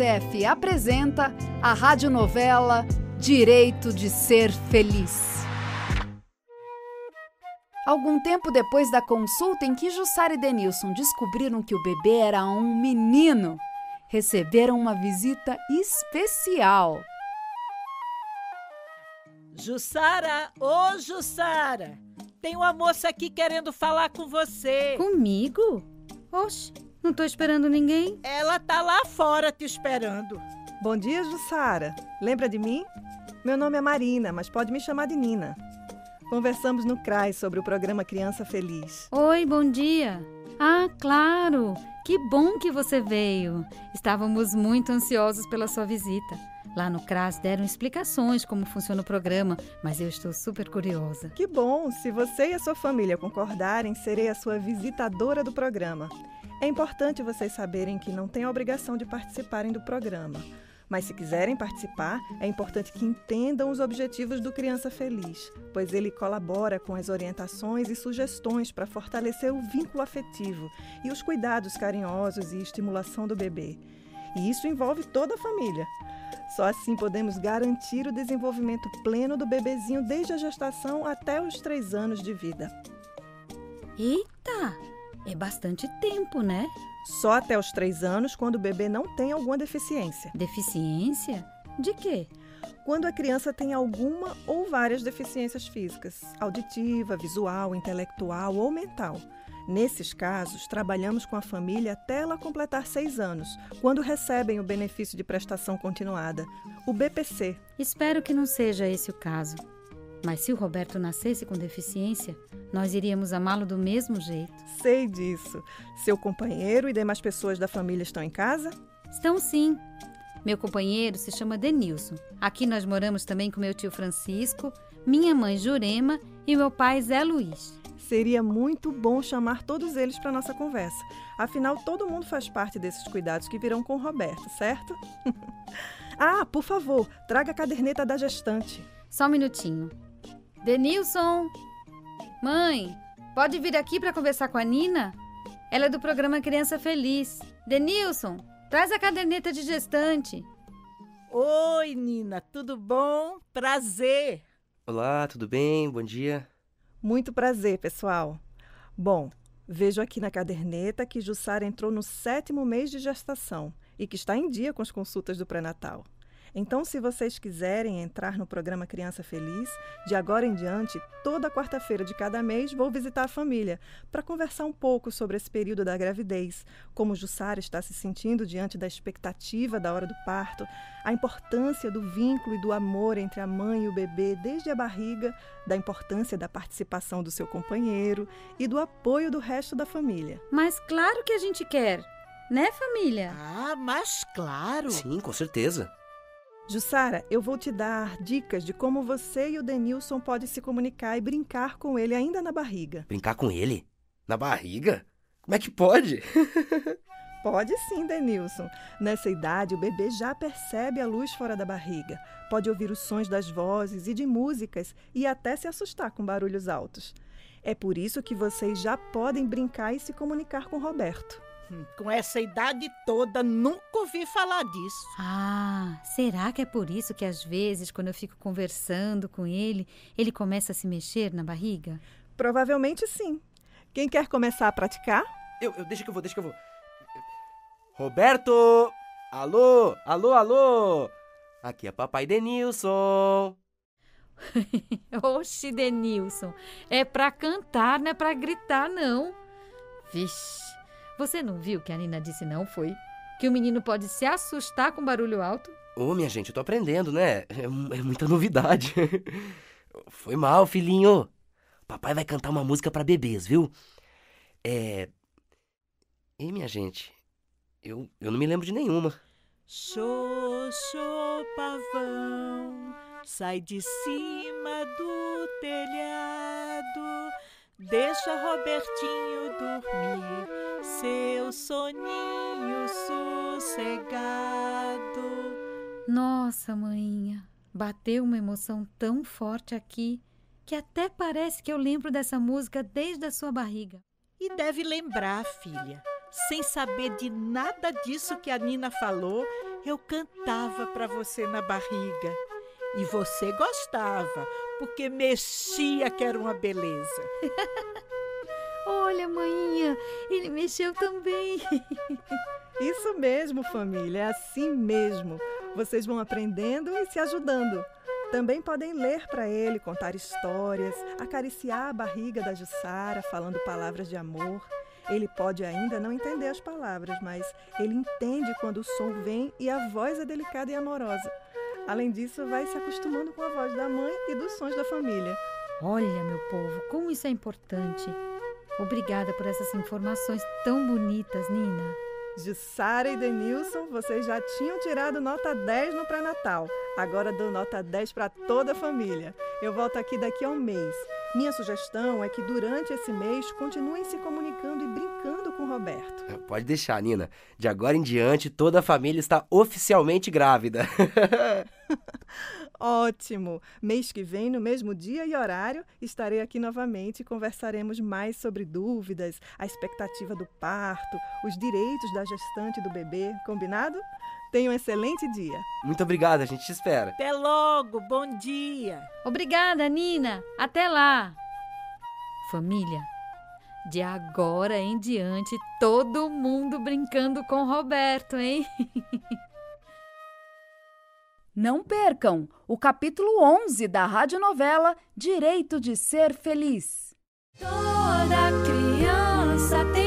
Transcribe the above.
Unicef apresenta a radionovela Direito de Ser Feliz. Algum tempo depois da consulta em que Jussara e Denilson descobriram que o bebê era um menino, receberam uma visita especial. Jussara, ô Jussara, tem uma moça aqui querendo falar com você. Comigo? Oxe, não tô esperando ninguém. Ela tá lá fora te esperando. Bom dia, Jussara. Lembra de mim? Meu nome é Marina, mas pode me chamar de Nina. Conversamos no CRAS sobre o programa Criança Feliz. Oi, bom dia. Ah, claro! Que bom que você veio. Estávamos muito ansiosos pela sua visita. Lá no CRAS deram explicações como funciona o programa, mas eu estou super curiosa. Que bom! Se você e a sua família concordarem, serei a sua visitadora do programa. É importante vocês saberem que não têm a obrigação de participarem do programa. Mas se quiserem participar, é importante que entendam os objetivos do Criança Feliz, pois ele colabora com as orientações e sugestões para fortalecer o vínculo afetivo e os cuidados carinhosos e estimulação do bebê. E isso envolve toda a família. Só assim podemos garantir o desenvolvimento pleno do bebezinho desde a gestação até os três anos de vida. Eita! É bastante tempo, né? Só até os três anos, quando o bebê não tem alguma deficiência. Deficiência? De quê? Quando a criança tem alguma ou várias deficiências físicas, auditiva, visual, intelectual ou mental. Nesses casos, trabalhamos com a família até ela completar seis anos, quando recebem o benefício de prestação continuada, o BPC. Espero que não seja esse o caso. Mas se o Roberto nascesse com deficiência, nós iríamos amá-lo do mesmo jeito. Sei disso. Seu companheiro e demais pessoas da família estão em casa? Estão sim. Meu companheiro se chama Denilson. Aqui nós moramos também com meu tio Francisco, minha mãe Jurema e meu pai Zé Luiz. Seria muito bom chamar todos eles para nossa conversa. Afinal, todo mundo faz parte desses cuidados que virão com o Roberto, certo? ah, por favor, traga a caderneta da gestante. Só um minutinho. Denilson! Mãe, pode vir aqui para conversar com a Nina? Ela é do programa Criança Feliz. Denilson, traz a caderneta de gestante. Oi, Nina, tudo bom? Prazer. Olá, tudo bem? Bom dia. Muito prazer, pessoal. Bom, vejo aqui na caderneta que Jussara entrou no sétimo mês de gestação e que está em dia com as consultas do pré-natal. Então, se vocês quiserem entrar no programa Criança Feliz, de agora em diante, toda quarta-feira de cada mês, vou visitar a família para conversar um pouco sobre esse período da gravidez, como Jussara está se sentindo diante da expectativa da hora do parto, a importância do vínculo e do amor entre a mãe e o bebê desde a barriga, da importância da participação do seu companheiro e do apoio do resto da família. Mas claro que a gente quer, né, família? Ah, mas claro. Sim, com certeza. Jussara, eu vou te dar dicas de como você e o Denilson podem se comunicar e brincar com ele ainda na barriga. Brincar com ele? Na barriga? Como é que pode? Pode sim, Denilson. Nessa idade, o bebê já percebe a luz fora da barriga, pode ouvir os sons das vozes e de músicas e até se assustar com barulhos altos. É por isso que vocês já podem brincar e se comunicar com Roberto. Com essa idade toda, nunca ouvi falar disso. Ah, será que é por isso que às vezes, quando eu fico conversando com ele, ele começa a se mexer na barriga? Provavelmente sim. Quem quer começar a praticar? Eu, eu, deixa que eu vou, deixa que eu vou. Roberto! Alô, alô, alô! Aqui é papai Denilson. Oxe, Denilson, é pra cantar, não é pra gritar, não. Vixe, você não viu que a Nina disse não, foi? Que o menino pode se assustar com barulho alto? Ô, minha gente, eu tô aprendendo, né? É, é muita novidade. Foi mal, filhinho. Papai vai cantar uma música pra bebês, viu? É. E minha gente, eu, eu não me lembro de nenhuma. Xoxô, pavão, sai de cima do telhado, deixa Robertinho dormir, seu soninho sossegado. Nossa, maninha, bateu uma emoção tão forte aqui que até parece que eu lembro dessa música desde a sua barriga. E deve lembrar, filha. sem saber de nada disso que a Nina falou, eu cantava para você na barriga. E você gostava, porque mexia que era uma beleza. Olha, maninha, ele mexeu também. Isso mesmo, família, é assim mesmo. Vocês vão aprendendo e se ajudando. Também podem ler para ele, contar histórias, acariciar a barriga da Jussara, falando palavras de amor. Ele pode ainda não entender as palavras, mas ele entende quando o som vem e a voz é delicada e amorosa. Além disso, vai se acostumando com a voz da mãe e dos sons da família. Olha, meu povo, como isso é importante. Obrigada por essas informações tão bonitas, Nina. Jussara e Denilson, vocês já tinham tirado nota 10 no pré-natal. Agora dou nota 10 para toda a família. Eu volto aqui daqui a um mês. Minha sugestão é que durante esse mês continuem se comunicando e brincando com o Roberto. É, pode deixar, Nina. De agora em diante, toda a família está oficialmente grávida. Ótimo! Mês que vem, no mesmo dia e horário, estarei aqui novamente e conversaremos mais sobre dúvidas, a expectativa do parto, os direitos da gestante do bebê. Combinado? Tenha um excelente dia. Muito obrigado, a gente te espera. Até logo, bom dia. Obrigada, Nina. Até lá. Família, de agora em diante, todo mundo brincando com Roberto, hein? Não percam o capítulo 11 da radionovela Direito de Ser Feliz. Toda criança tem